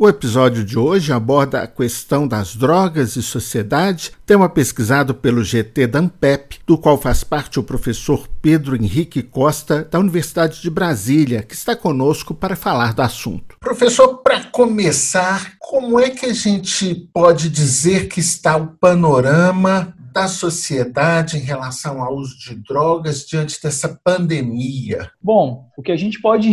O episódio de hoje aborda a questão das drogas e sociedade, tema pesquisado pelo GT da Ampep, do qual faz parte o professor Pedro Henrique Costa, da Universidade de Brasília, que está conosco para falar do assunto. Professor, para começar, como é que a gente pode dizer que está o panorama da sociedade em relação ao uso de drogas diante dessa pandemia? Bom, o que a gente pode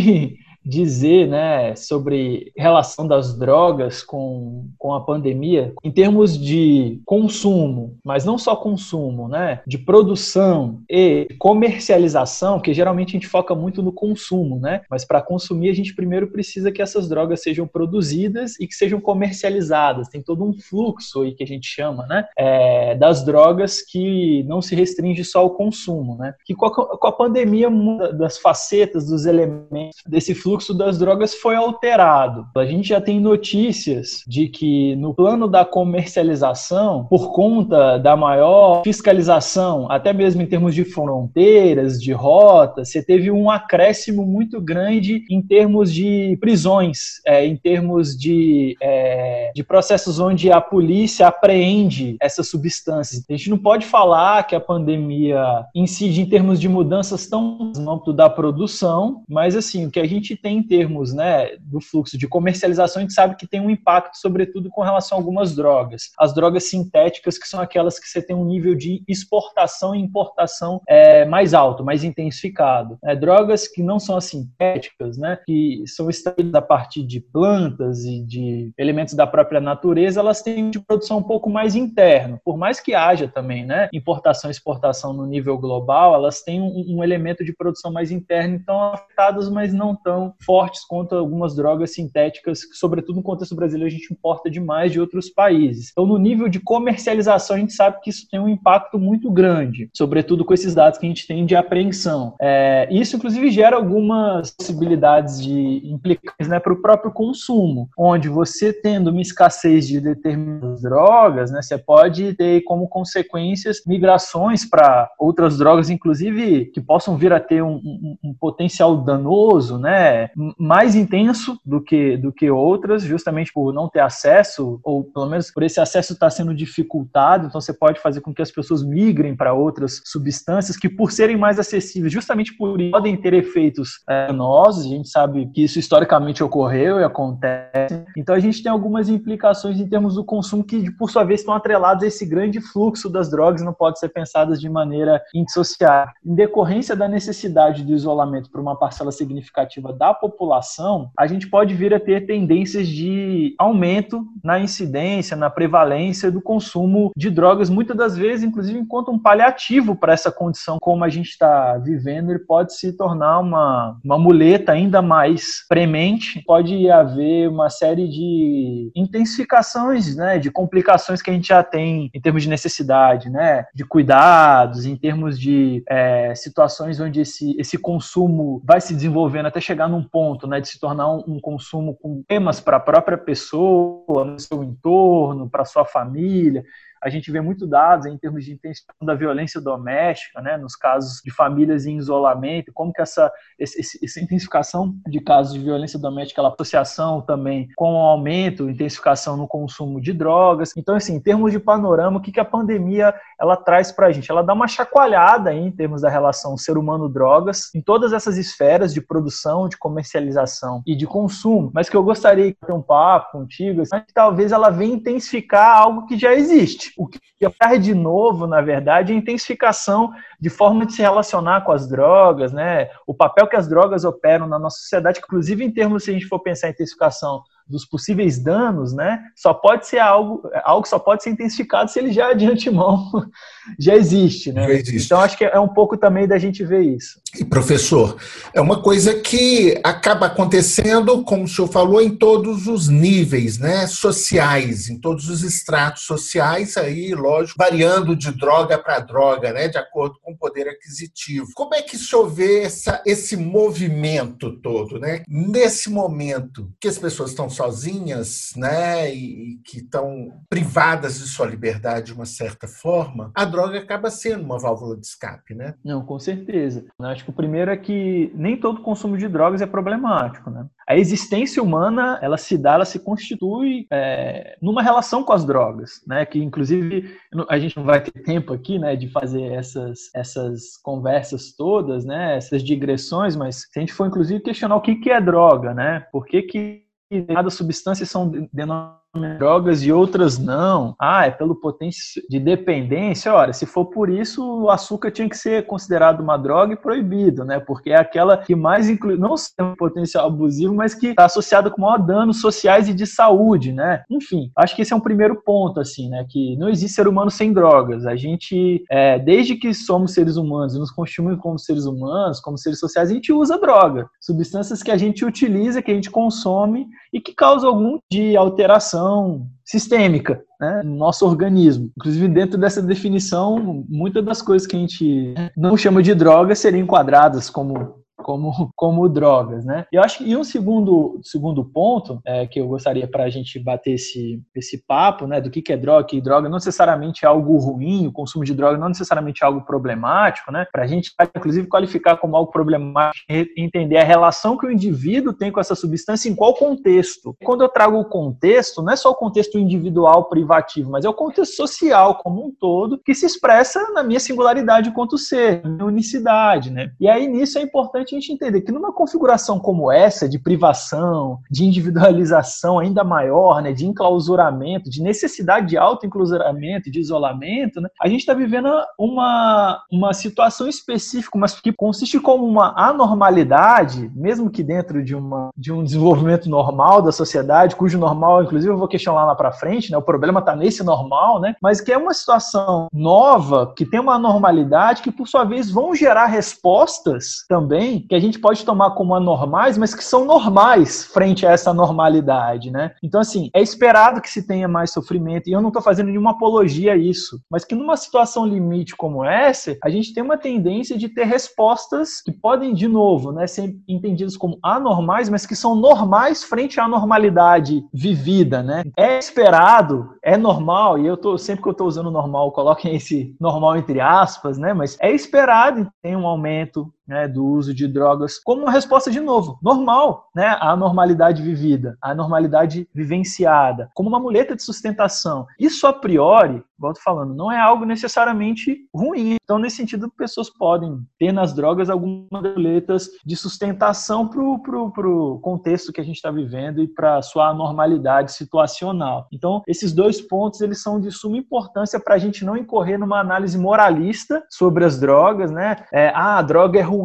dizer né, sobre relação das drogas com, com a pandemia em termos de consumo, mas não só consumo, né, de produção e comercialização, que geralmente a gente foca muito no consumo, né, mas para consumir a gente primeiro precisa que essas drogas sejam produzidas e que sejam comercializadas. Tem todo um fluxo aí que a gente chama, né, é, das drogas que não se restringe só ao consumo, né, que com a, com a pandemia das facetas, dos elementos desse fluxo fluxo das drogas foi alterado. A gente já tem notícias de que no plano da comercialização, por conta da maior fiscalização, até mesmo em termos de fronteiras, de rotas, você teve um acréscimo muito grande em termos de prisões, é, em termos de, é, de processos onde a polícia apreende essas substâncias. A gente não pode falar que a pandemia incide em termos de mudanças tão no âmbito da produção, mas assim, o que a gente tem em termos né, do fluxo de comercialização, a gente sabe que tem um impacto, sobretudo com relação a algumas drogas. As drogas sintéticas, que são aquelas que você tem um nível de exportação e importação é, mais alto, mais intensificado. É, drogas que não são as sintéticas, né, que são extraídas a partir de plantas e de elementos da própria natureza, elas têm de produção um pouco mais interno. Por mais que haja também né, importação e exportação no nível global, elas têm um, um elemento de produção mais interno, então afetadas, mas não tão fortes contra algumas drogas sintéticas, que, sobretudo no contexto brasileiro, a gente importa demais de outros países. Então, no nível de comercialização, a gente sabe que isso tem um impacto muito grande, sobretudo com esses dados que a gente tem de apreensão. É, isso, inclusive, gera algumas possibilidades de implicações né, para o próprio consumo, onde você tendo uma escassez de determinadas drogas, né, você pode ter como consequências migrações para outras drogas, inclusive que possam vir a ter um, um, um potencial danoso, né, mais intenso do que, do que outras, justamente por não ter acesso, ou pelo menos por esse acesso estar tá sendo dificultado, então você pode fazer com que as pessoas migrem para outras substâncias que, por serem mais acessíveis, justamente por podem ter efeitos é, danosos, a gente sabe que isso historicamente ocorreu e acontece, então a gente tem algumas implicações em termos do consumo que, por sua vez, estão atreladas a esse grande fluxo das drogas, não pode ser pensadas de maneira indissociável. Em decorrência da necessidade do isolamento para uma parcela significativa da população, a gente pode vir a ter tendências de aumento na incidência, na prevalência do consumo de drogas, muitas das vezes, inclusive, enquanto um paliativo para essa condição como a gente está vivendo, ele pode se tornar uma, uma muleta ainda mais premente, pode haver uma série de intensificações, né, de complicações que a gente já tem em termos de necessidade, né, de cuidados, em termos de é, situações onde esse, esse consumo vai se desenvolvendo até chegar num ponto né, de se tornar um, um consumo com temas para a própria pessoa, no seu entorno, para sua família a gente vê muito dados em termos de intensificação da violência doméstica, né, nos casos de famílias em isolamento, como que essa, esse, essa intensificação de casos de violência doméstica, ela associação também com o aumento, intensificação no consumo de drogas. Então, assim, em termos de panorama, o que, que a pandemia ela traz para a gente? Ela dá uma chacoalhada em termos da relação ser humano-drogas em todas essas esferas de produção, de comercialização e de consumo, mas que eu gostaria de ter um papo contigo, assim, talvez ela venha intensificar algo que já existe. O que traz de novo, na verdade, é a intensificação de forma de se relacionar com as drogas, né? O papel que as drogas operam na nossa sociedade, inclusive em termos, se a gente for pensar em intensificação dos possíveis danos, né, só pode ser algo, algo só pode ser intensificado se ele já de antemão já existe, né? Já existe. Então acho que é um pouco também da gente ver isso. E professor, é uma coisa que acaba acontecendo, como o senhor falou, em todos os níveis, né, sociais, em todos os estratos sociais, aí, lógico, variando de droga para droga, né, de acordo com o poder aquisitivo. Como é que o senhor vê essa, esse movimento todo, né? Nesse momento que as pessoas estão sozinhas, né, e, que estão privadas de sua liberdade de uma certa forma, a droga acaba sendo uma válvula de escape, né? Não, com certeza. Eu acho que o primeiro é que nem todo consumo de drogas é problemático, né? A existência humana, ela se dá, ela se constitui é, numa relação com as drogas, né? Que inclusive a gente não vai ter tempo aqui, né, de fazer essas essas conversas todas, né? Essas digressões, mas se a gente for inclusive questionar o que que é droga, né? Por que que determinadas substâncias são denominadas drogas e outras não. Ah, é pelo potência de dependência. Ora, se for por isso, o açúcar tinha que ser considerado uma droga e proibido, né? Porque é aquela que mais inclui, não só um potencial abusivo, mas que está associada com maior danos sociais e de saúde, né? Enfim, acho que esse é um primeiro ponto, assim, né? Que não existe ser humano sem drogas. A gente, é, desde que somos seres humanos e nos constituímos como seres humanos, como seres sociais, a gente usa droga. Substâncias que a gente utiliza, que a gente consome e que causam algum de alteração sistêmica né, no nosso organismo. Inclusive, dentro dessa definição, muitas das coisas que a gente não chama de drogas seriam enquadradas como como, como drogas, né? E eu acho e um segundo, segundo ponto é, que eu gostaria para a gente bater esse, esse papo, né, do que, que é droga, que droga não necessariamente é algo ruim, o consumo de droga não necessariamente é algo problemático, né? Para a gente, inclusive, qualificar como algo problemático entender a relação que o indivíduo tem com essa substância em qual contexto. Quando eu trago o contexto, não é só o contexto individual privativo, mas é o contexto social como um todo que se expressa na minha singularidade enquanto ser, na minha unicidade, né? E aí nisso é importante gente entender que numa configuração como essa, de privação, de individualização ainda maior, né, de enclausuramento, de necessidade de auto-enclausuramento, de isolamento, né, a gente está vivendo uma, uma situação específica, mas que consiste como uma anormalidade, mesmo que dentro de, uma, de um desenvolvimento normal da sociedade, cujo normal, inclusive, eu vou questionar lá para frente, né, o problema está nesse normal, né, mas que é uma situação nova, que tem uma normalidade, que por sua vez vão gerar respostas também que a gente pode tomar como anormais, mas que são normais frente a essa normalidade, né? Então, assim, é esperado que se tenha mais sofrimento, e eu não estou fazendo nenhuma apologia a isso, mas que numa situação limite como essa, a gente tem uma tendência de ter respostas que podem, de novo, né, ser entendidas como anormais, mas que são normais frente à normalidade vivida, né? É esperado, é normal, e eu tô, sempre que eu estou usando normal, coloquem esse normal entre aspas, né? Mas é esperado tenha um aumento né, do uso de drogas como uma resposta de novo, normal, né, à normalidade vivida, à normalidade vivenciada, como uma muleta de sustentação. Isso a priori volto falando, não é algo necessariamente ruim. Então, nesse sentido, pessoas podem ter nas drogas algumas boletas de sustentação para o contexto que a gente está vivendo e para a sua anormalidade situacional. Então, esses dois pontos eles são de suma importância para a gente não incorrer numa análise moralista sobre as drogas, né? É, ah, a droga é ruim,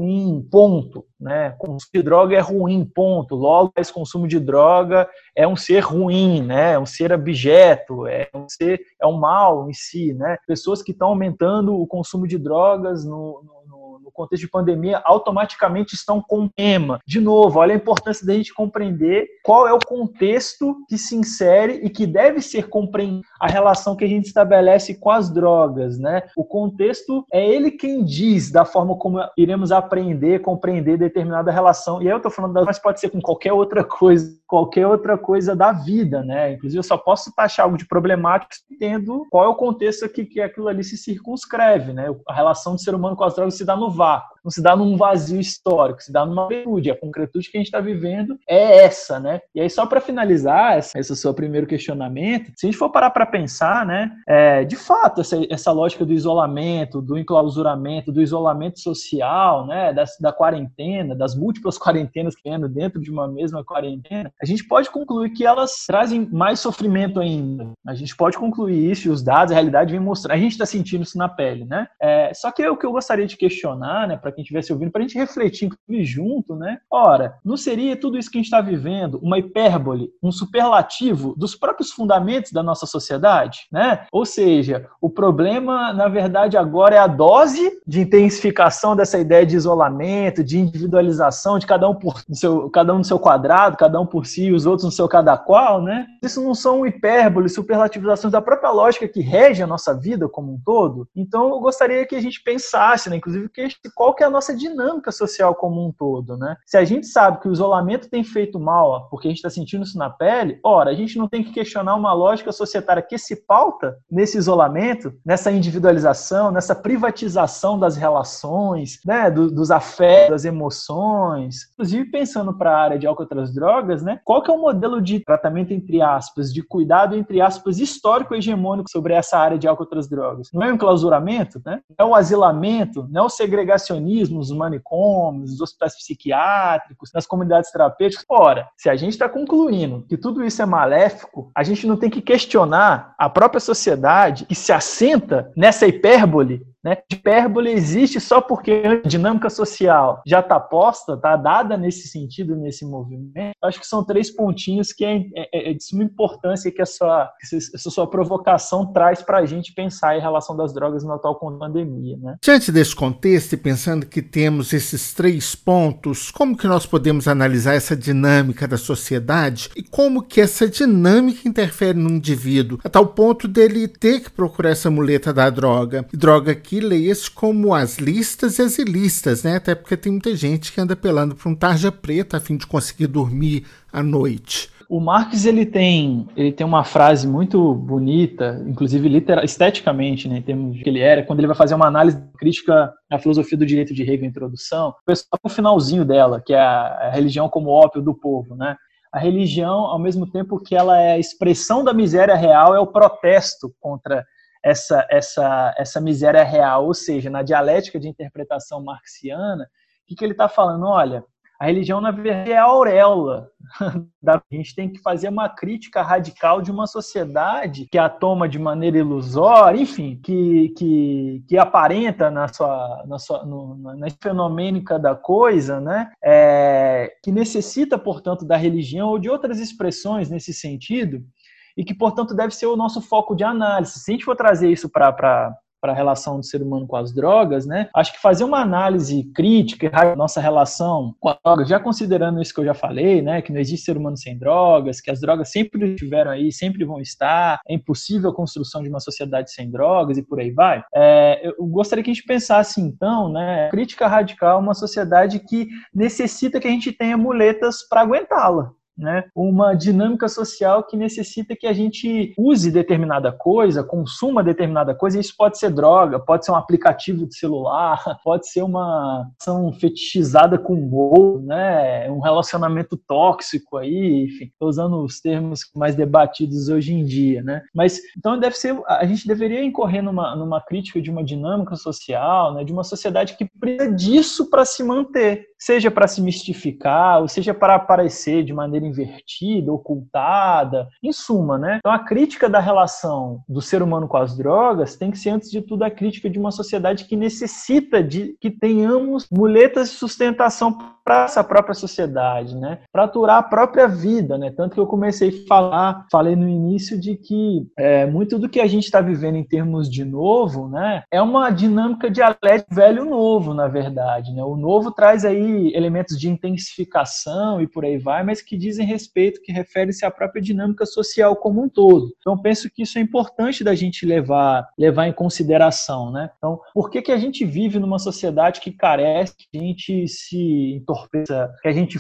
ponto né? Consumo de droga é ruim, ponto. Logo, esse consumo de droga é um ser ruim, né? É um ser abjeto, é um ser, é um mal em si, né? Pessoas que estão aumentando o consumo de drogas no, no no contexto de pandemia, automaticamente estão com tema. De novo, olha a importância da gente compreender qual é o contexto que se insere e que deve ser compreendido a relação que a gente estabelece com as drogas, né? O contexto é ele quem diz da forma como iremos aprender, compreender determinada relação. E aí eu estou falando, mas pode ser com qualquer outra coisa, qualquer outra coisa da vida, né? Inclusive eu só posso taxar algo de problemático entendo qual é o contexto que, que aquilo ali se circunscreve, né? A relação do ser humano com as drogas se dá no vácuo, não se dá num vazio histórico, se dá numa concretude. A concretude que a gente está vivendo é essa, né? E aí, só para finalizar esse, seu primeiro questionamento, se a gente for parar para pensar, né, é, de fato, essa, essa lógica do isolamento, do enclausuramento, do isolamento social, né, da, da quarentena, das múltiplas quarentenas que tem dentro de uma mesma quarentena, a gente pode concluir que elas trazem mais sofrimento ainda. A gente pode concluir isso e os dados, a realidade vem mostrando. A gente está sentindo isso na pele, né? É, só que o que eu gostaria de questionar né, para quem estivesse ouvindo, para a gente refletir junto, né? Ora, não seria tudo isso que a gente está vivendo uma hipérbole, um superlativo dos próprios fundamentos da nossa sociedade, né? Ou seja, o problema, na verdade, agora é a dose de intensificação dessa ideia de isolamento, de individualização, de cada um por seu, cada um no seu quadrado, cada um por si, os outros no seu cada qual, né? Isso não são hipérboles, superlativizações da própria lógica que rege a nossa vida como um todo. Então, eu gostaria que a gente pensasse, né, inclusive que qual que é a nossa dinâmica social como um todo, né? Se a gente sabe que o isolamento tem feito mal, porque a gente está sentindo isso na pele, ora, a gente não tem que questionar uma lógica societária que se pauta nesse isolamento, nessa individualização, nessa privatização das relações, né, do, dos afetos, das emoções. Inclusive, pensando para a área de álcool e outras drogas, né? Qual que é o modelo de tratamento, entre aspas, de cuidado, entre aspas, histórico hegemônico sobre essa área de álcool e outras drogas? Não é o enclausuramento, né? Não é o asilamento, não é o segregacionismo nos manicômios, nos hospitais psiquiátricos, nas comunidades terapêuticas. Ora, se a gente está concluindo que tudo isso é maléfico, a gente não tem que questionar a própria sociedade que se assenta nessa hipérbole né? Hipérbole existe só porque a dinâmica social já está posta, está dada nesse sentido, nesse movimento. Acho que são três pontinhos que é, é, é de suma importância que essa, essa sua provocação traz para a gente pensar em relação das drogas na atual pandemia. Né? Diante desse contexto e pensando que temos esses três pontos, como que nós podemos analisar essa dinâmica da sociedade e como que essa dinâmica interfere no indivíduo, a tal ponto dele ter que procurar essa muleta da droga, droga que aqui leia-se como as listas e as ilícitas, né? Até porque tem muita gente que anda pelando para um tarja preta a fim de conseguir dormir à noite. O Marx ele tem, ele tem uma frase muito bonita, inclusive literal, esteticamente, né, em termos de que ele era, quando ele vai fazer uma análise crítica à filosofia do direito de Hegel, introdução, o pessoal no finalzinho dela, que é a, a religião como ópio do povo, né? A religião, ao mesmo tempo que ela é a expressão da miséria real, é o protesto contra essa, essa, essa miséria real, ou seja, na dialética de interpretação marxiana, o que, que ele está falando? Olha, a religião, na verdade, é a auréola. A gente tem que fazer uma crítica radical de uma sociedade que a toma de maneira ilusória, enfim, que, que, que aparenta na sua, na, sua no, na fenomênica da coisa, né? É, que necessita, portanto, da religião ou de outras expressões nesse sentido, e que, portanto, deve ser o nosso foco de análise. Se a gente for trazer isso para para a relação do ser humano com as drogas, né? Acho que fazer uma análise crítica da nossa relação com a droga, já considerando isso que eu já falei, né? Que não existe ser humano sem drogas, que as drogas sempre estiveram aí, sempre vão estar, é impossível a construção de uma sociedade sem drogas e por aí vai. É, eu gostaria que a gente pensasse então, né? Crítica radical uma sociedade que necessita que a gente tenha muletas para aguentá-la né, uma dinâmica social que necessita que a gente use determinada coisa, consuma determinada coisa, isso pode ser droga, pode ser um aplicativo de celular, pode ser uma ação fetichizada com gol, né, um relacionamento tóxico aí, enfim, estou usando os termos mais debatidos hoje em dia, né, mas então deve ser, a gente deveria incorrer numa, numa crítica de uma dinâmica social, né, de uma sociedade que precisa disso para se manter, seja para se mistificar, ou seja para aparecer de maneira invertida, ocultada, em suma, né? Então a crítica da relação do ser humano com as drogas tem que ser antes de tudo a crítica de uma sociedade que necessita de que tenhamos muletas de sustentação para essa própria sociedade, né? Para aturar a própria vida, né? Tanto que eu comecei a falar, falei no início de que é, muito do que a gente está vivendo em termos de novo, né? É uma dinâmica dialética velho novo, na verdade, né? O novo traz aí elementos de intensificação e por aí vai, mas que dizem respeito, que refere-se à própria dinâmica social como um todo. Então, penso que isso é importante da gente levar, levar em consideração, né? Então, por que, que a gente vive numa sociedade que carece, que a gente se entorpeça, que a gente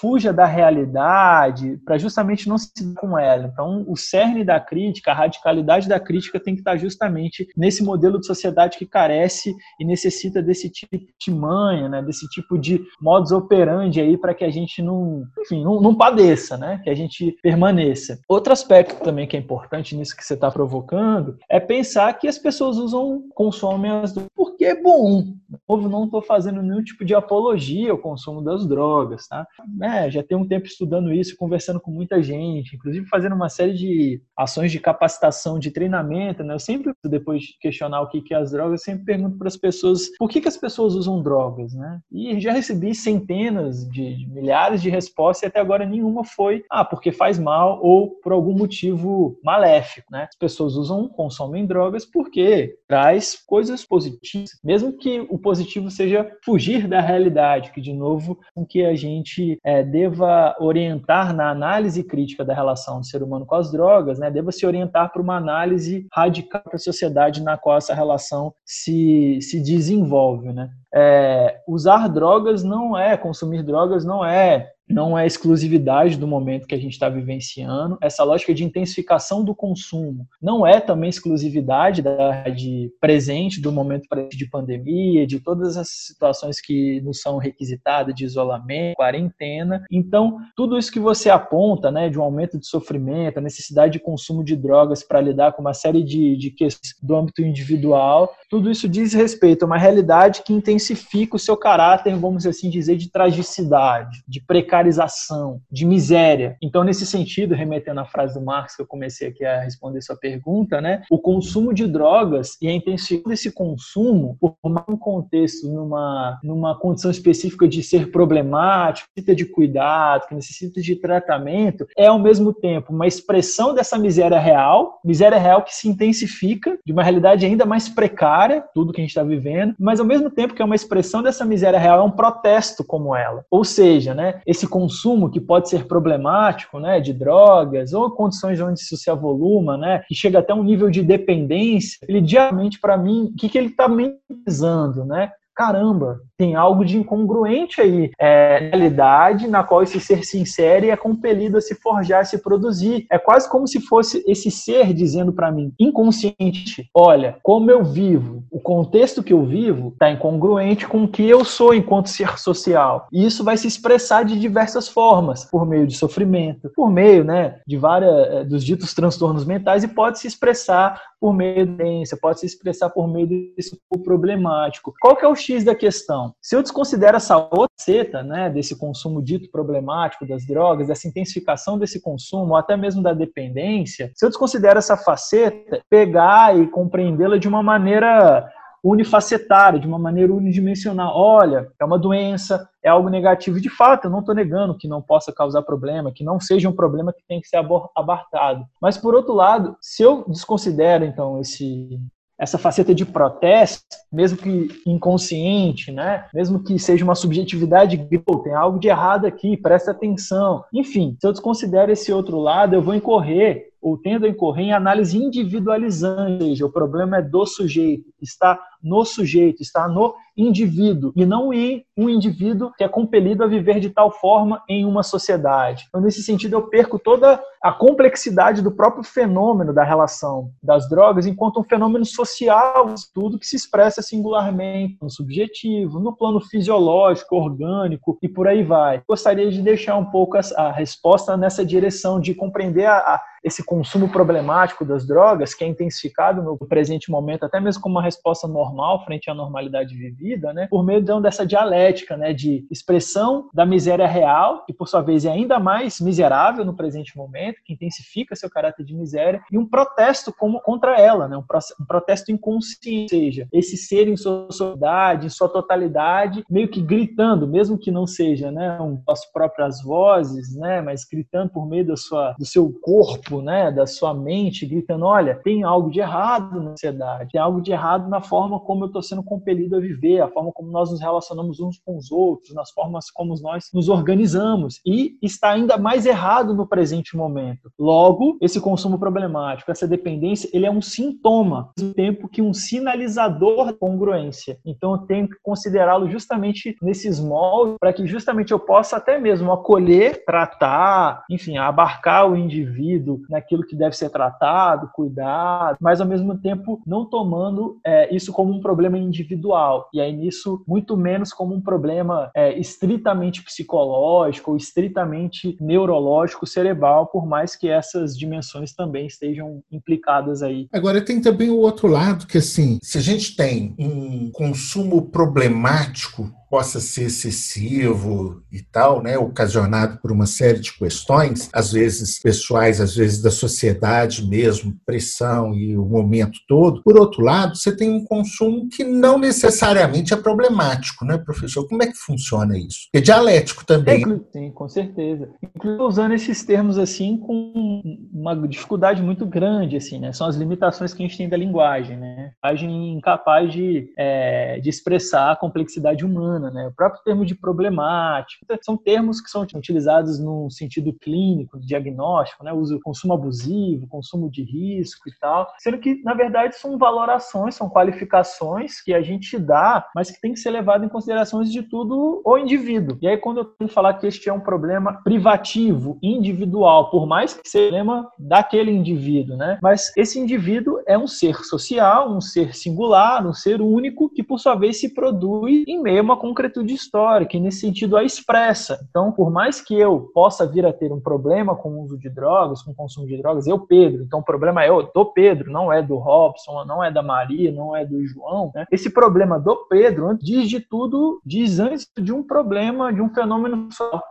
fuja da realidade para justamente não se dar com ela? Então, o cerne da crítica, a radicalidade da crítica tem que estar justamente nesse modelo de sociedade que carece e necessita desse tipo de manha, né? desse tipo de modus operandi aí para que a gente não, enfim, não, não, padeça, né? Que a gente permaneça. Outro aspecto também que é importante nisso que você está provocando é pensar que as pessoas usam, consomem as drogas porque é bom. Eu não estou fazendo nenhum tipo de apologia ao consumo das drogas, tá? É, já tem um tempo estudando isso, conversando com muita gente, inclusive fazendo uma série de ações de capacitação, de treinamento, né? Eu sempre, depois de questionar o que é as drogas, sempre pergunto para as pessoas por que, que as pessoas usam drogas, né? E já recebi centenas de, de, milhares de respostas e até agora nenhuma foi, ah, porque faz mal ou por algum motivo maléfico, né? As pessoas usam, consomem drogas porque traz coisas positivas mesmo que o positivo seja fugir da realidade, que de novo com que a gente é, deva orientar na análise crítica da relação do ser humano com as drogas, né, deva se orientar para uma análise radical para a sociedade na qual essa relação se, se desenvolve, né? É, usar drogas não é, consumir drogas não é não é exclusividade do momento que a gente está vivenciando. Essa lógica de intensificação do consumo não é também exclusividade da de presente do momento de pandemia, de todas as situações que nos são requisitadas de isolamento, quarentena. Então, tudo isso que você aponta, né, de um aumento de sofrimento, a necessidade de consumo de drogas para lidar com uma série de, de questões do âmbito individual, tudo isso diz respeito a uma realidade que intensifica o seu caráter, vamos assim dizer, de tragicidade, de precariedade precarização, de miséria. Então, nesse sentido, remetendo à frase do Marx que eu comecei aqui a responder sua pergunta, né, o consumo de drogas e a intensificação desse consumo, por um contexto, numa, numa condição específica de ser problemático, necessita de cuidado, que necessita de tratamento, é ao mesmo tempo uma expressão dessa miséria real, miséria real que se intensifica de uma realidade ainda mais precária, tudo que a gente está vivendo, mas ao mesmo tempo que é uma expressão dessa miséria real, é um protesto como ela. Ou seja, né, esse esse consumo que pode ser problemático, né, de drogas ou condições onde isso se avoluma, né, que chega até um nível de dependência, ele diariamente para mim, o que, que ele está mentalizando, né? Caramba, tem algo de incongruente aí. É realidade na qual esse ser se insere e é compelido a se forjar, a se produzir. É quase como se fosse esse ser dizendo para mim, inconsciente, olha, como eu vivo, o contexto que eu vivo está incongruente com o que eu sou enquanto ser social. E isso vai se expressar de diversas formas, por meio de sofrimento, por meio né, de várias eh, dos ditos transtornos mentais e pode se expressar por meio da doença, pode se expressar por meio desse problemático. Qual que é o X da questão? Se eu desconsidero essa outra seta, né, desse consumo dito problemático das drogas, dessa intensificação desse consumo, ou até mesmo da dependência, se eu desconsidero essa faceta, pegar e compreendê-la de uma maneira unifacetária, de uma maneira unidimensional. Olha, é uma doença, é algo negativo. De fato, eu não estou negando que não possa causar problema, que não seja um problema que tem que ser abartado. Mas, por outro lado, se eu desconsidero, então, esse, essa faceta de protesto, mesmo que inconsciente, né? mesmo que seja uma subjetividade, tem algo de errado aqui, presta atenção. Enfim, se eu desconsidero esse outro lado, eu vou incorrer ou tendo a incorrer em análise individualizante, ou seja, o problema é do sujeito, está no sujeito, está no indivíduo, e não em um indivíduo que é compelido a viver de tal forma em uma sociedade. Então, nesse sentido, eu perco toda a complexidade do próprio fenômeno da relação das drogas enquanto um fenômeno social, tudo que se expressa singularmente no subjetivo, no plano fisiológico, orgânico e por aí vai. Gostaria de deixar um pouco a, resposta nessa direção de compreender a, a esse consumo problemático das drogas, que é intensificado no presente momento, até mesmo como uma resposta normal frente à normalidade vivida, né, por meio então, dessa dialética né, de expressão da miséria real, que por sua vez é ainda mais miserável no presente momento, que intensifica seu caráter de miséria, e um protesto como, contra ela, né, um, um protesto inconsciente, ou seja, esse ser em sua sociedade, em sua totalidade, meio que gritando, mesmo que não seja né, um, as próprias vozes, né, mas gritando por meio da sua, do seu corpo, né, da sua mente, gritando: olha, tem algo de errado na sociedade, tem algo de errado na forma como eu estou sendo compelido a viver, a forma como nós nos relacionamos uns com os outros, nas formas como nós nos organizamos. E está ainda mais errado no presente momento. Logo, esse consumo problemático, essa dependência, ele é um sintoma, ao tempo que um sinalizador de congruência. Então, eu tenho que considerá-lo justamente nesses moldes, para que justamente eu possa até mesmo acolher, tratar, enfim, abarcar o indivíduo naquilo que deve ser tratado, cuidado, mas ao mesmo tempo não tomando é, isso como um problema individual. E aí nisso, muito menos como um problema é, estritamente psicológico ou estritamente neurológico, cerebral, por mais que essas dimensões também estejam implicadas aí. Agora tem também o outro lado, que assim, se a gente tem um consumo problemático possa ser excessivo e tal, né, ocasionado por uma série de questões, às vezes pessoais, às vezes da sociedade mesmo, pressão e o momento todo. Por outro lado, você tem um consumo que não necessariamente é problemático, né, professor? Como é que funciona isso? É dialético também. É, sim, com certeza. Inclusive usando esses termos assim com uma dificuldade muito grande, assim, né? São as limitações que a gente tem da linguagem, né? né? Linguagem incapaz de, é, de expressar a complexidade humana, né? O próprio termo de problemático são termos que são utilizados no sentido clínico, diagnóstico, né? Uso consumo abusivo, consumo de risco e tal, sendo que na verdade são valorações, são qualificações que a gente dá, mas que tem que ser levado em consideração de tudo o indivíduo. E aí quando eu tenho que falar que este é um problema privativo, individual, por mais que seja um problema daquele indivíduo, né? Mas esse indivíduo é um ser social, um ser singular, um ser único, que por sua vez se produz em meio a uma concretude histórica, e nesse sentido a expressa. Então, por mais que eu possa vir a ter um problema com o uso de drogas, com o consumo de drogas, eu, Pedro, então o problema é do Pedro, não é do Robson, não é da Maria, não é do João. Né? Esse problema do Pedro, diz de tudo, diz antes de um problema, de um fenômeno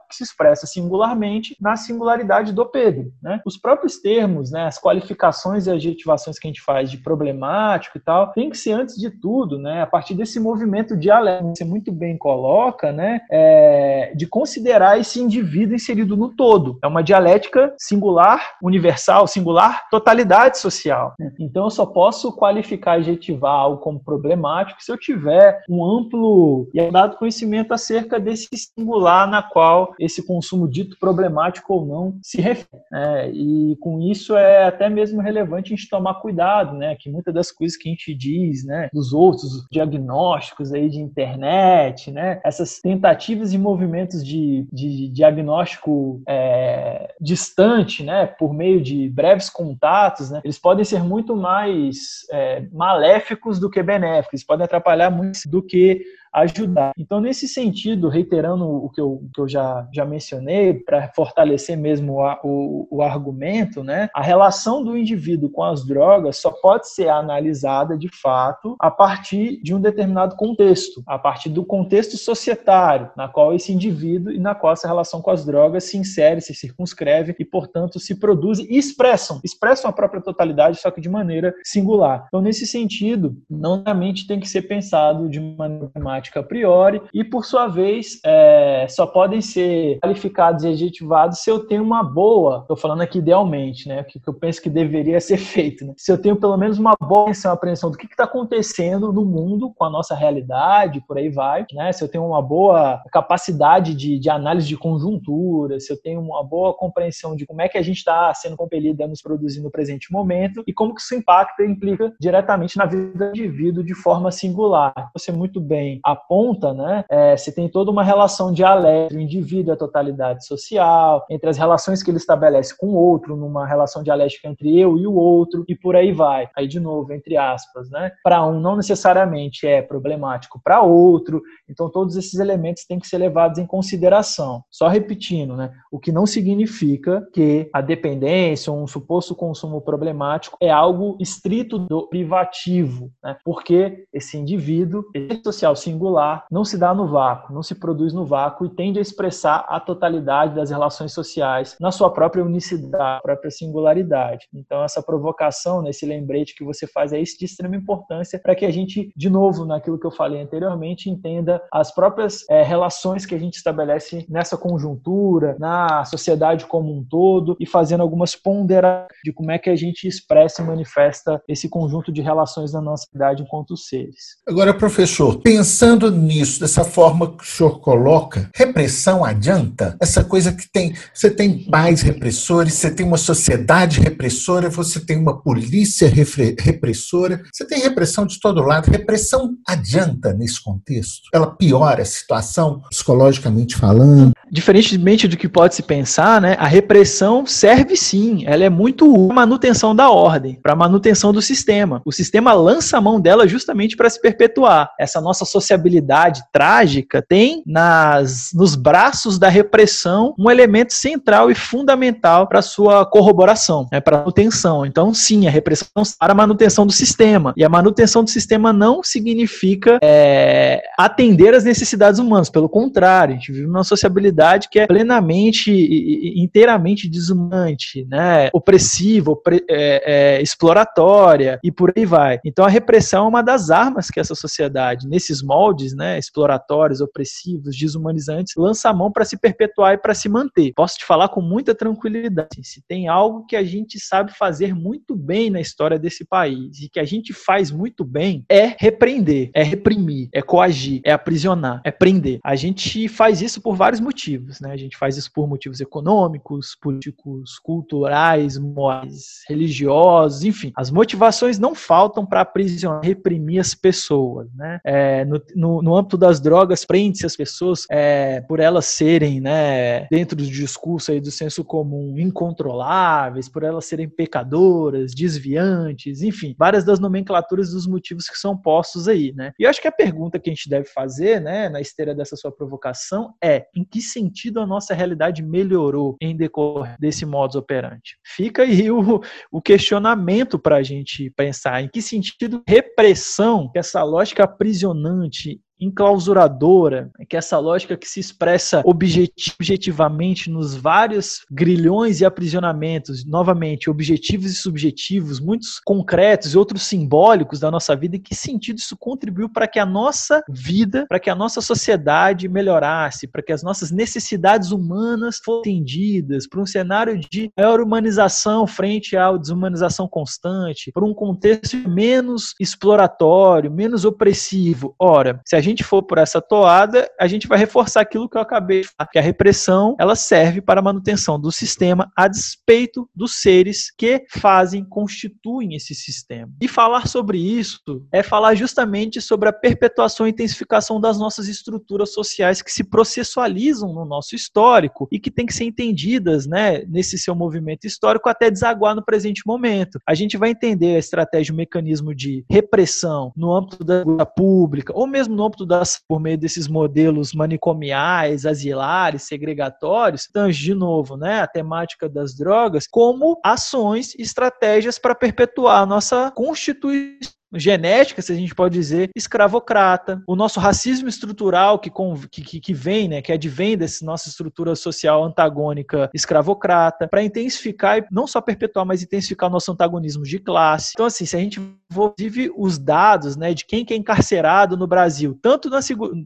que se expressa singularmente na singularidade do Pedro. Né? Os próprios termos, né, as qualificações e adjetivações que a gente faz de problemático e tal, tem que ser antes de tudo, né, a partir desse movimento dialético, você muito bem coloca, né, é, de considerar esse indivíduo inserido no todo. É uma dialética singular, universal, singular, totalidade social. Então eu só posso qualificar, adjetivar algo como problemático se eu tiver um amplo e dado conhecimento acerca desse singular na qual esse consumo dito problemático ou não se refere. É, e com isso é até mesmo relevante a gente tomar cuidado, né? Que muitas das coisas que a gente diz, né, dos outros diagnósticos aí de internet, né, essas tentativas e movimentos de, de diagnóstico é, distante, né, por meio de breves contatos, né, eles podem ser muito mais é, maléficos do que benéficos, podem atrapalhar muito do que ajudar. Então, nesse sentido, reiterando o que eu, que eu já, já mencionei, para fortalecer mesmo o, o, argumento, né, a relação do indivíduo com as drogas só pode ser analisada de fato a partir de um determinado contexto, a partir do contexto societário, na qual esse indivíduo e na qual essa relação com as drogas se insere, se circunscreve e, portanto, se produz e expressam, expressam a própria totalidade, só que de maneira singular. Então, nesse sentido, não somente tem que ser pensado de maneira a priori e, por sua vez, é, só podem ser qualificados e adjetivados se eu tenho uma boa, estou falando aqui idealmente, né, o que eu penso que deveria ser feito, né? se eu tenho pelo menos uma boa apreensão, apreensão do que está acontecendo no mundo com a nossa realidade, por aí vai, né? se eu tenho uma boa capacidade de, de análise de conjuntura, se eu tenho uma boa compreensão de como é que a gente está sendo compelido a nos produzir no presente momento e como que isso impacta e implica diretamente na vida do indivíduo de forma singular. Você muito bem aponta, né, é, se tem toda uma relação dialética, o indivíduo e a totalidade social, entre as relações que ele estabelece com o outro, numa relação dialética entre eu e o outro, e por aí vai. Aí, de novo, entre aspas, né? Para um, não necessariamente é problemático para outro, então todos esses elementos têm que ser levados em consideração. Só repetindo, né? O que não significa que a dependência ou um suposto consumo problemático é algo estrito do privativo, né? Porque esse indivíduo, esse social singular, singular não se dá no vácuo, não se produz no vácuo e tende a expressar a totalidade das relações sociais na sua própria unicidade, própria singularidade. Então, essa provocação, nesse lembrete que você faz é de extrema importância para que a gente, de novo, naquilo que eu falei anteriormente, entenda as próprias é, relações que a gente estabelece nessa conjuntura, na sociedade como um todo e fazendo algumas ponderações de como é que a gente expressa e manifesta esse conjunto de relações na nossa idade enquanto seres. Agora, professor, pensando Pensando nisso, dessa forma que o senhor coloca, repressão adianta? Essa coisa que tem. Você tem pais repressores, você tem uma sociedade repressora, você tem uma polícia repressora, você tem repressão de todo lado. Repressão adianta nesse contexto? Ela piora a situação, psicologicamente falando? Diferentemente do que pode se pensar, né, a repressão serve sim, ela é muito útil para manutenção da ordem, para manutenção do sistema. O sistema lança a mão dela justamente para se perpetuar. Essa nossa sociedade habilidade trágica tem nas, nos braços da repressão um elemento central e fundamental para sua corroboração, né, para manutenção. Então, sim, a repressão para a manutenção do sistema. E a manutenção do sistema não significa é, atender às necessidades humanas. Pelo contrário, a gente vive numa sociabilidade que é plenamente e inteiramente desumante, né, opressiva, opre, é, é, exploratória e por aí vai. Então, a repressão é uma das armas que essa sociedade, nesses moldes, moldes, né, exploratórios, opressivos, desumanizantes, lança a mão para se perpetuar e para se manter. Posso te falar com muita tranquilidade. Se tem algo que a gente sabe fazer muito bem na história desse país e que a gente faz muito bem é repreender, é reprimir, é coagir, é aprisionar, é prender. A gente faz isso por vários motivos, né? A gente faz isso por motivos econômicos, políticos, culturais, morais, religiosos, enfim. As motivações não faltam para aprisionar, reprimir as pessoas, né? É, no, no, no, âmbito das drogas, prende-se as pessoas é, por elas serem, né, dentro do discurso aí do senso comum, incontroláveis, por elas serem pecadoras, desviantes, enfim, várias das nomenclaturas dos motivos que são postos aí, né? E eu acho que a pergunta que a gente deve fazer, né, na esteira dessa sua provocação é: em que sentido a nossa realidade melhorou em decorrer desse modus operandi? Fica aí o, o questionamento para a gente pensar em que sentido repressão, essa lógica aprisionante enclausuradora, que é essa lógica que se expressa objetivamente nos vários grilhões e aprisionamentos, novamente, objetivos e subjetivos, muitos concretos e outros simbólicos da nossa vida, em que sentido isso contribuiu para que a nossa vida, para que a nossa sociedade melhorasse, para que as nossas necessidades humanas fossem atendidas, para um cenário de maior humanização frente à desumanização constante, para um contexto menos exploratório, menos opressivo. Ora, se a gente for por essa toada, a gente vai reforçar aquilo que eu acabei de falar, que a repressão ela serve para a manutenção do sistema a despeito dos seres que fazem, constituem esse sistema. E falar sobre isso é falar justamente sobre a perpetuação e intensificação das nossas estruturas sociais que se processualizam no nosso histórico e que têm que ser entendidas, né, nesse seu movimento histórico até desaguar no presente momento. A gente vai entender a estratégia, o mecanismo de repressão no âmbito da pública ou mesmo no âmbito das, por meio desses modelos manicomiais, asilares, segregatórios, então, de novo, né, a temática das drogas, como ações, estratégias para perpetuar a nossa constituição genética, se a gente pode dizer, escravocrata. O nosso racismo estrutural que, que, que vem, né, que advém dessa nossa estrutura social antagônica escravocrata, para intensificar e não só perpetuar, mas intensificar o nosso antagonismo de classe. Então, assim, se a gente inclusive os dados né, de quem que é encarcerado no Brasil, tanto na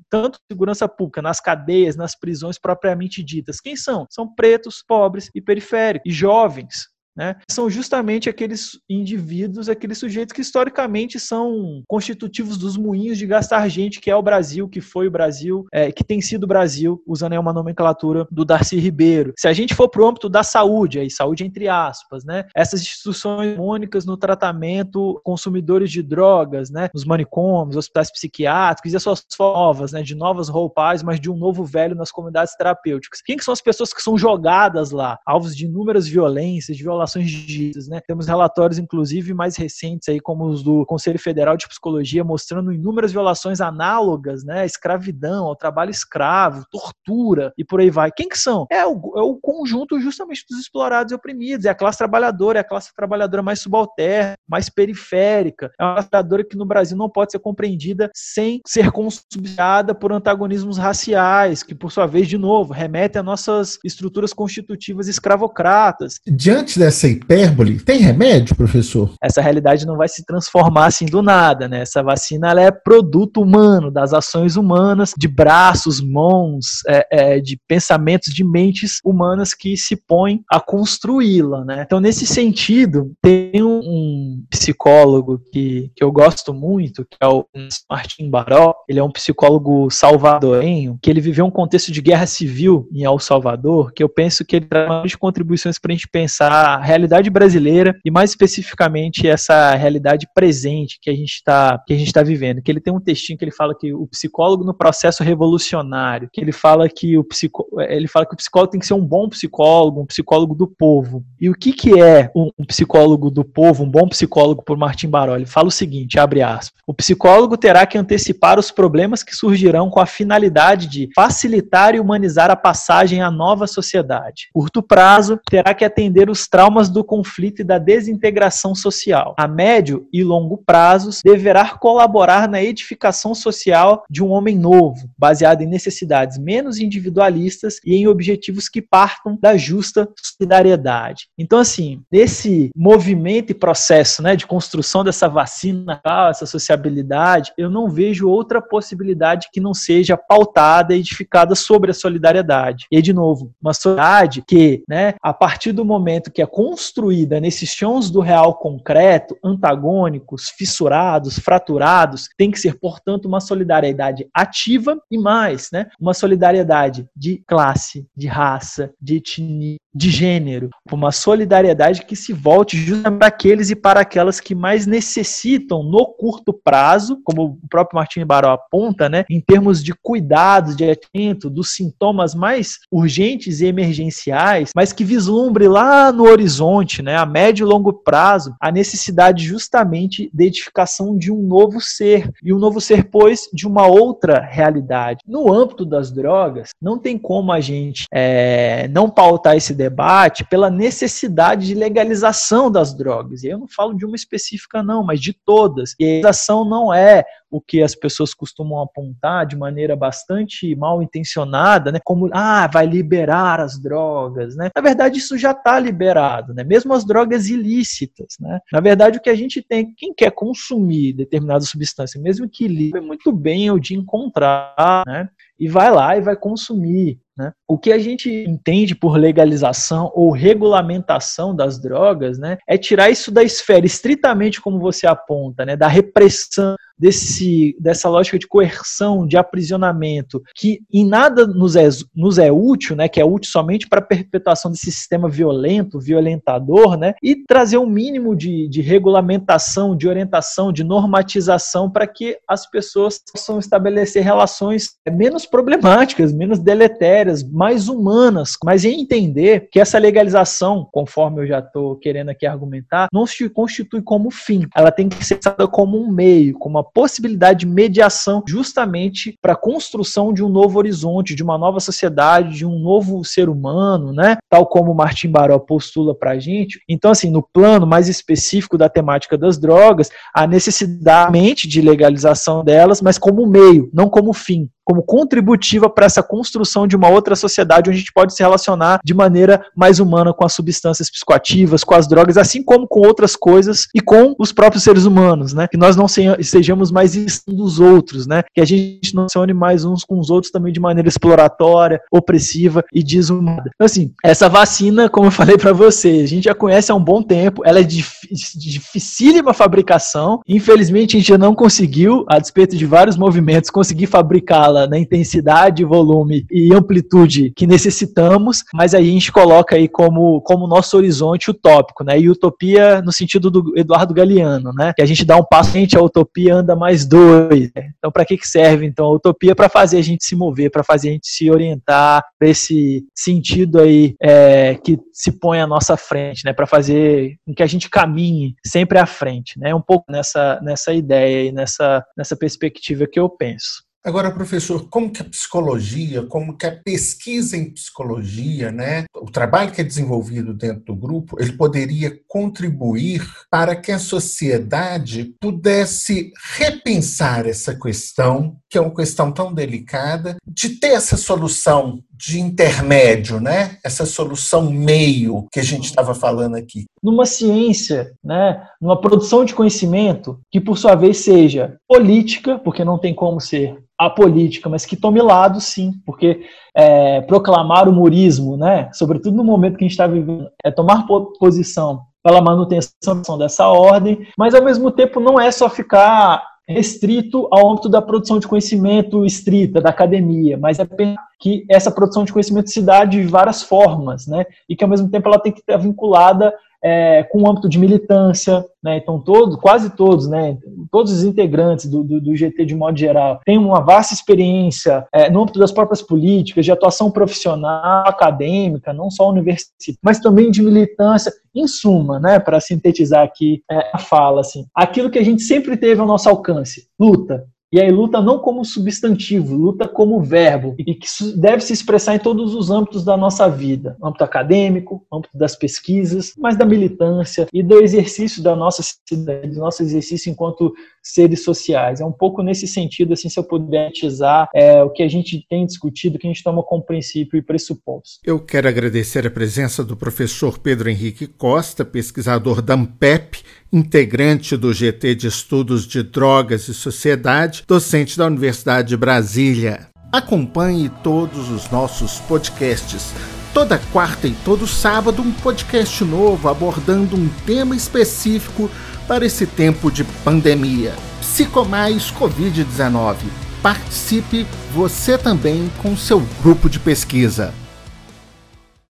tanto segurança pública, nas cadeias, nas prisões propriamente ditas, quem são? São pretos, pobres e periféricos, e jovens. Né? São justamente aqueles indivíduos, aqueles sujeitos que historicamente são constitutivos dos moinhos de gastar gente, que é o Brasil, que foi o Brasil, é, que tem sido o Brasil, usando uma nomenclatura do Darcy Ribeiro. Se a gente for para o âmbito da saúde, aí saúde entre aspas, né? essas instituições únicas no tratamento consumidores de drogas, né? nos manicômios, hospitais psiquiátricos e as suas novas, né? de novas roupagens, mas de um novo velho nas comunidades terapêuticas. Quem que são as pessoas que são jogadas lá, alvos de inúmeras violências, de violações informações digitas, né? Temos relatórios, inclusive, mais recentes aí, como os do Conselho Federal de Psicologia, mostrando inúmeras violações análogas, né? Escravidão, ao trabalho escravo, tortura e por aí vai. Quem que são? É o, é o conjunto justamente dos explorados e oprimidos, é a classe trabalhadora, é a classe trabalhadora mais subalterna, mais periférica, é uma trabalhadora que no Brasil não pode ser compreendida sem ser consubstanciada por antagonismos raciais, que por sua vez, de novo, remetem a nossas estruturas constitutivas escravocratas. Diante essa hipérbole tem remédio, professor? Essa realidade não vai se transformar assim do nada, né? Essa vacina ela é produto humano, das ações humanas, de braços, mãos, é, é, de pensamentos, de mentes humanas que se põem a construí-la, né? Então, nesse sentido, tem um, um psicólogo que, que eu gosto muito, que é o Martin Baró. Ele é um psicólogo salvadorenho, que ele viveu um contexto de guerra civil em El Salvador, que eu penso que ele traz contribuições para a gente pensar realidade brasileira e mais especificamente essa realidade presente que a gente está que a gente está vivendo. Que ele tem um textinho que ele fala que o psicólogo no processo revolucionário, que ele fala que o psico, ele fala que o psicólogo tem que ser um bom psicólogo, um psicólogo do povo. E o que que é um, psicólogo do povo, um bom psicólogo por Martim Baró? Ele fala o seguinte, abre aspas: o psicólogo terá que antecipar os problemas que surgirão com a finalidade de facilitar e humanizar a passagem à nova sociedade. Curto prazo, terá que atender os traumas traumas do conflito e da desintegração social. A médio e longo prazos, deverá colaborar na edificação social de um homem novo, baseado em necessidades menos individualistas e em objetivos que partam da justa solidariedade. Então, assim, nesse movimento e processo né, de construção dessa vacina, essa sociabilidade, eu não vejo outra possibilidade que não seja pautada e edificada sobre a solidariedade. E, de novo, uma sociedade que, né, a partir do momento que é construída nesses chãos do real concreto, antagônicos, fissurados, fraturados, tem que ser, portanto, uma solidariedade ativa e mais, né, uma solidariedade de classe, de raça, de etnia, de gênero, uma solidariedade que se volte justamente para aqueles e para aquelas que mais necessitam no curto prazo, como o próprio Martin Baró aponta, né, em termos de cuidados, de atento dos sintomas mais urgentes e emergenciais, mas que vislumbre lá no horizonte, né, a médio e longo prazo, a necessidade justamente de edificação de um novo ser, e um novo ser, pois, de uma outra realidade. No âmbito das drogas, não tem como a gente é, não pautar esse debate pela necessidade de legalização das drogas. E eu não falo de uma específica, não, mas de todas. E a legalização não é o que as pessoas costumam apontar de maneira bastante mal intencionada, né? Como, ah, vai liberar as drogas, né? Na verdade, isso já está liberado, né? Mesmo as drogas ilícitas, né? Na verdade, o que a gente tem, quem quer consumir determinada substância, mesmo que livre, é muito bem o de encontrar, né? E vai lá e vai consumir. Né? O que a gente entende por legalização ou regulamentação das drogas né, é tirar isso da esfera estritamente como você aponta, né, da repressão desse, dessa lógica de coerção, de aprisionamento, que em nada nos é, nos é útil, né, que é útil somente para a perpetuação desse sistema violento, violentador, né, e trazer um mínimo de, de regulamentação, de orientação, de normatização para que as pessoas possam estabelecer relações menos problemáticas, menos deletérias, mais humanas, mas em entender que essa legalização, conforme eu já estou querendo aqui argumentar, não se constitui como fim, ela tem que ser usada como um meio, como uma possibilidade de mediação justamente para a construção de um novo horizonte, de uma nova sociedade, de um novo ser humano, né? Tal como Martin Baró postula para a gente. Então, assim, no plano mais específico da temática das drogas, a necessidade de legalização delas, mas como meio, não como fim como contributiva para essa construção de uma outra sociedade onde a gente pode se relacionar de maneira mais humana com as substâncias psicoativas, com as drogas, assim como com outras coisas e com os próprios seres humanos, né? Que nós não sejamos mais dos outros, né? Que a gente não se une mais uns com os outros também de maneira exploratória, opressiva e desumana. Então, assim, essa vacina, como eu falei para você, a gente já conhece há um bom tempo, ela é de dificílima fabricação, infelizmente a gente já não conseguiu, a despeito de vários movimentos, conseguir fabricá-la na intensidade, volume e amplitude que necessitamos, mas aí a gente coloca aí como, como nosso horizonte utópico, né? E utopia no sentido do Eduardo Galeano, né? Que a gente dá um passo frente, a utopia anda mais dois. Né? Então, para que, que serve então a utopia? Para fazer a gente se mover, para fazer a gente se orientar para esse sentido aí é, que se põe à nossa frente, né? Para fazer com que a gente caminhe sempre à frente, né? Um pouco nessa, nessa ideia e nessa, nessa perspectiva que eu penso. Agora, professor, como que a psicologia, como que a pesquisa em psicologia, né, o trabalho que é desenvolvido dentro do grupo, ele poderia contribuir para que a sociedade pudesse repensar essa questão, que é uma questão tão delicada, de ter essa solução de intermédio, né? Essa solução meio que a gente estava falando aqui. Numa ciência, né? Numa produção de conhecimento que por sua vez seja política, porque não tem como ser apolítica, mas que tome lado, sim, porque é, proclamar o murismo, né? Sobretudo no momento que a gente está vivendo, é tomar posição pela manutenção dessa ordem, mas ao mesmo tempo não é só ficar restrito ao âmbito da produção de conhecimento estrita, da academia, mas é que essa produção de conhecimento se dá de várias formas, né? E que ao mesmo tempo ela tem que estar vinculada é, com âmbito de militância, né? Então todos, quase todos, né? Todos os integrantes do, do, do GT de modo geral têm uma vasta experiência é, no âmbito das próprias políticas, de atuação profissional, acadêmica, não só universitária, mas também de militância. Em suma, né? Para sintetizar aqui é, a fala, assim, aquilo que a gente sempre teve ao nosso alcance: luta, E aí luta não como substantivo, luta como verbo, e que deve se expressar em todos os âmbitos da nossa vida, âmbito acadêmico, âmbito das pesquisas, mas da militância e do exercício da nossa cidade, do nosso exercício enquanto seres sociais. É um pouco nesse sentido, assim, se eu puder utilizar é, o que a gente tem discutido, que a gente toma como princípio e pressuposto. Eu quero agradecer a presença do professor Pedro Henrique Costa, pesquisador da AMPEP, integrante do GT de Estudos de Drogas e Sociedade, docente da Universidade de Brasília. Acompanhe todos os nossos podcasts. Toda quarta e todo sábado, um podcast novo abordando um tema específico para esse tempo de pandemia. Psicomais Covid-19. Participe você também com seu grupo de pesquisa.